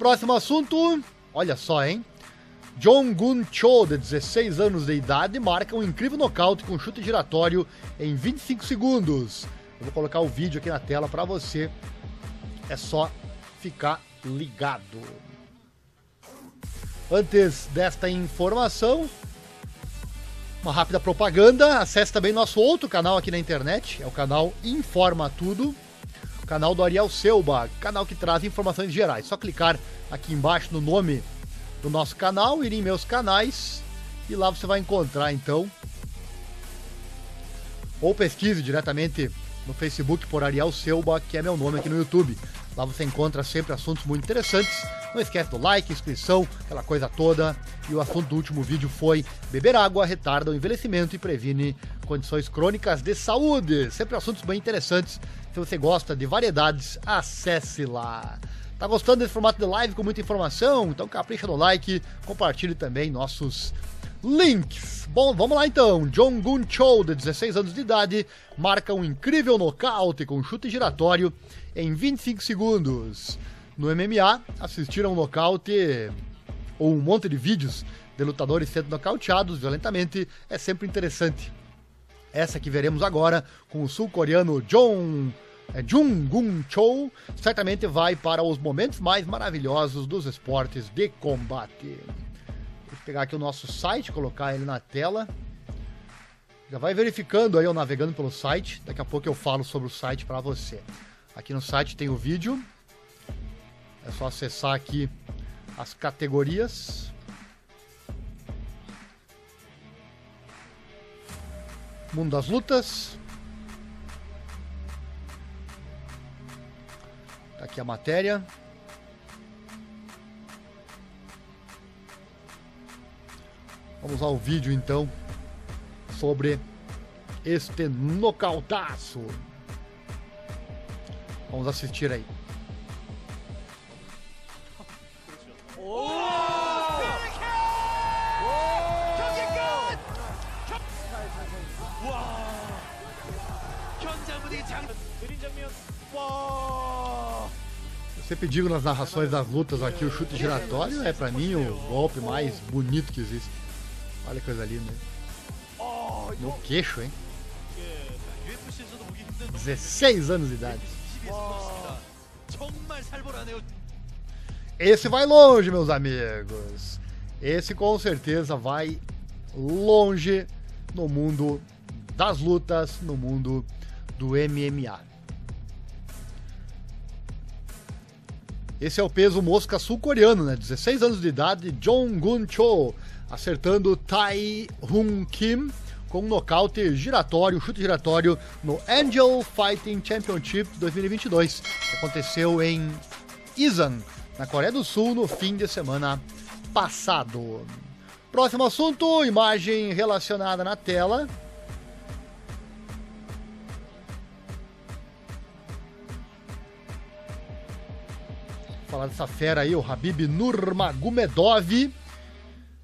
Próximo assunto, olha só, hein? John Gun Cho, de 16 anos de idade, marca um incrível nocaute com chute giratório em 25 segundos. Eu vou colocar o vídeo aqui na tela para você. É só ficar ligado. Antes desta informação, uma rápida propaganda. Acesse também nosso outro canal aqui na internet, é o canal Informa Tudo, canal do Ariel Selba, canal que traz informações gerais. Só clicar aqui embaixo no nome do nosso canal, ir em meus canais e lá você vai encontrar então. Ou pesquise diretamente no Facebook por Ariel Selba, que é meu nome aqui no YouTube. Lá você encontra sempre assuntos muito interessantes. Não esquece do like, inscrição, aquela coisa toda. E o assunto do último vídeo foi beber água retarda o envelhecimento e previne condições crônicas de saúde. Sempre assuntos bem interessantes. Se você gosta de variedades, acesse lá. Tá gostando desse formato de live com muita informação? Então capricha no like, compartilhe também nossos links. Bom, vamos lá então. John Gun Cho, de 16 anos de idade, marca um incrível nocaute com chute giratório em 25 segundos. No MMA, assistir a um nocaute ou um monte de vídeos de lutadores sendo nocauteados violentamente é sempre interessante. Essa que veremos agora com o sul-coreano John é, Jung Gun Cho, certamente vai para os momentos mais maravilhosos dos esportes de combate. Pegar aqui o nosso site, colocar ele na tela. Já vai verificando aí, eu navegando pelo site. Daqui a pouco eu falo sobre o site para você. Aqui no site tem o vídeo. É só acessar aqui as categorias. Mundo das lutas. Tá aqui a matéria. Vamos ao vídeo então sobre este nocautaço. Vamos assistir aí. Sempre digo nas narrações das lutas aqui, o chute giratório é para mim o golpe mais bonito que existe. Olha que coisa linda. No queixo, hein? 16 anos de idade. Esse vai longe, meus amigos. Esse com certeza vai longe no mundo das lutas, no mundo do MMA. Esse é o peso mosca sul-coreano, né? 16 anos de idade, Jong Gun Cho, acertando Tai Hun Kim com um nocaute giratório, chute giratório no Angel Fighting Championship 2022, que aconteceu em Isan, na Coreia do Sul, no fim de semana passado. Próximo assunto, imagem relacionada na tela. Falar dessa fera aí, o Habib Nurmagomedov